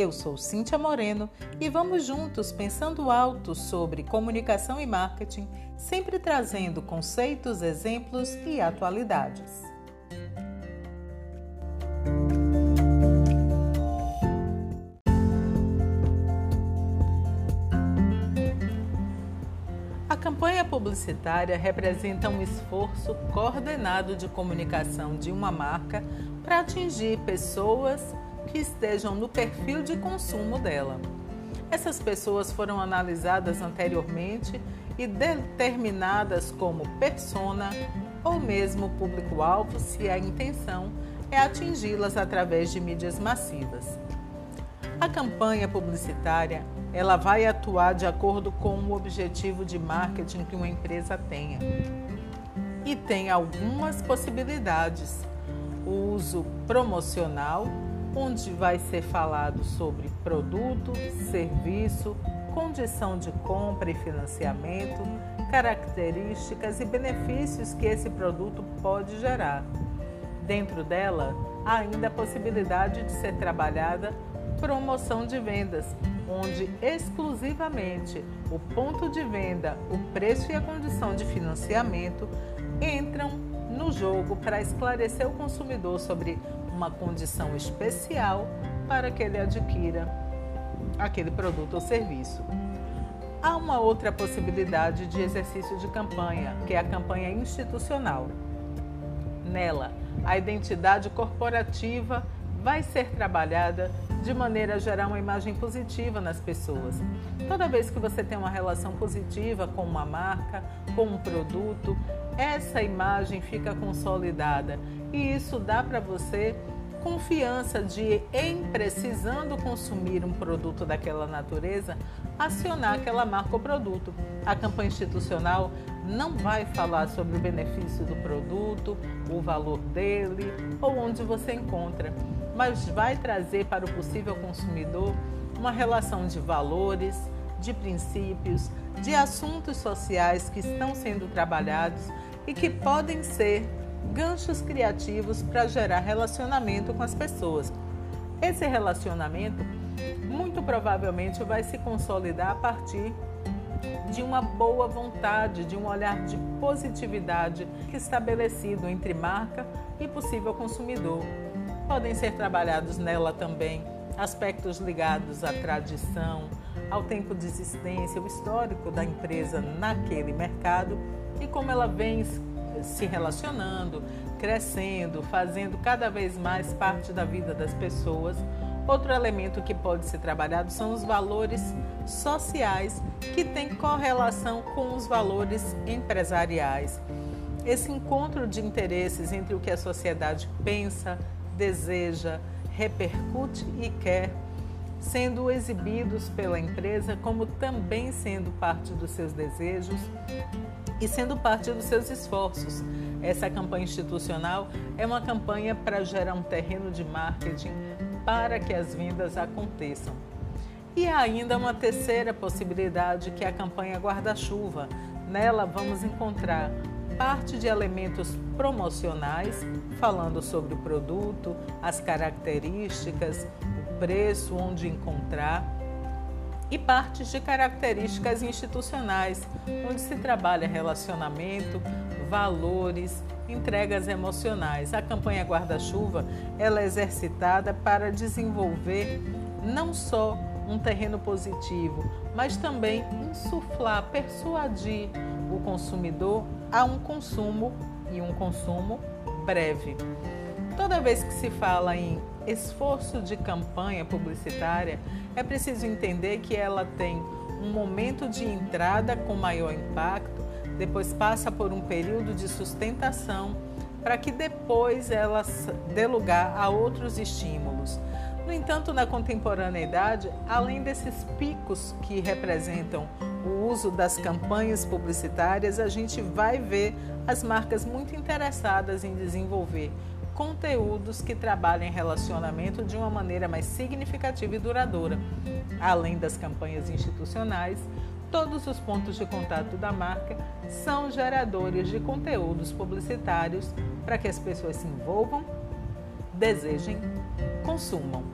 Eu sou Cíntia Moreno e vamos juntos pensando alto sobre comunicação e marketing, sempre trazendo conceitos, exemplos e atualidades. A campanha publicitária representa um esforço coordenado de comunicação de uma marca para atingir pessoas que estejam no perfil de consumo dela. Essas pessoas foram analisadas anteriormente e determinadas como persona ou mesmo público-alvo se a intenção é atingi-las através de mídias massivas. A campanha publicitária ela vai atuar de acordo com o objetivo de marketing que uma empresa tenha. E tem algumas possibilidades: o uso promocional, onde vai ser falado sobre produto, serviço, condição de compra e financiamento, características e benefícios que esse produto pode gerar. Dentro dela, há ainda a possibilidade de ser trabalhada promoção de vendas, onde exclusivamente o ponto de venda, o preço e a condição de financiamento entram no jogo para esclarecer o consumidor sobre uma condição especial para que ele adquira aquele produto ou serviço. Há uma outra possibilidade de exercício de campanha, que é a campanha institucional. Nela, a identidade corporativa vai ser trabalhada de maneira a gerar uma imagem positiva nas pessoas. Toda vez que você tem uma relação positiva com uma marca, com um produto, essa imagem fica consolidada e isso dá para você confiança de, em precisando consumir um produto daquela natureza, acionar aquela marca ou produto. A campanha institucional não vai falar sobre o benefício do produto, o valor dele ou onde você encontra, mas vai trazer para o possível consumidor uma relação de valores, de princípios, de assuntos sociais que estão sendo trabalhados e que podem ser ganchos criativos para gerar relacionamento com as pessoas. Esse relacionamento muito provavelmente vai se consolidar a partir de uma boa vontade, de um olhar de positividade estabelecido entre marca e possível consumidor. Podem ser trabalhados nela também aspectos ligados à tradição, ao tempo de existência, o histórico da empresa naquele mercado e como ela vem se relacionando, crescendo, fazendo cada vez mais parte da vida das pessoas. Outro elemento que pode ser trabalhado são os valores sociais que têm correlação com os valores empresariais. Esse encontro de interesses entre o que a sociedade pensa, deseja, repercute e quer, sendo exibidos pela empresa como também sendo parte dos seus desejos, e sendo parte dos seus esforços. Essa campanha institucional é uma campanha para gerar um terreno de marketing para que as vendas aconteçam. E há ainda uma terceira possibilidade que é a campanha guarda-chuva. Nela vamos encontrar parte de elementos promocionais, falando sobre o produto, as características, o preço, onde encontrar e partes de características institucionais, onde se trabalha relacionamento, valores, entregas emocionais. A campanha Guarda-Chuva é exercitada para desenvolver não só um terreno positivo, mas também insuflar, persuadir o consumidor a um consumo e um consumo breve. Toda vez que se fala em esforço de campanha publicitária, é preciso entender que ela tem um momento de entrada com maior impacto, depois passa por um período de sustentação, para que depois ela dê lugar a outros estímulos. No entanto, na contemporaneidade, além desses picos que representam o uso das campanhas publicitárias, a gente vai ver as marcas muito interessadas em desenvolver conteúdos que trabalhem relacionamento de uma maneira mais significativa e duradoura. Além das campanhas institucionais, todos os pontos de contato da marca são geradores de conteúdos publicitários para que as pessoas se envolvam, desejem, consumam.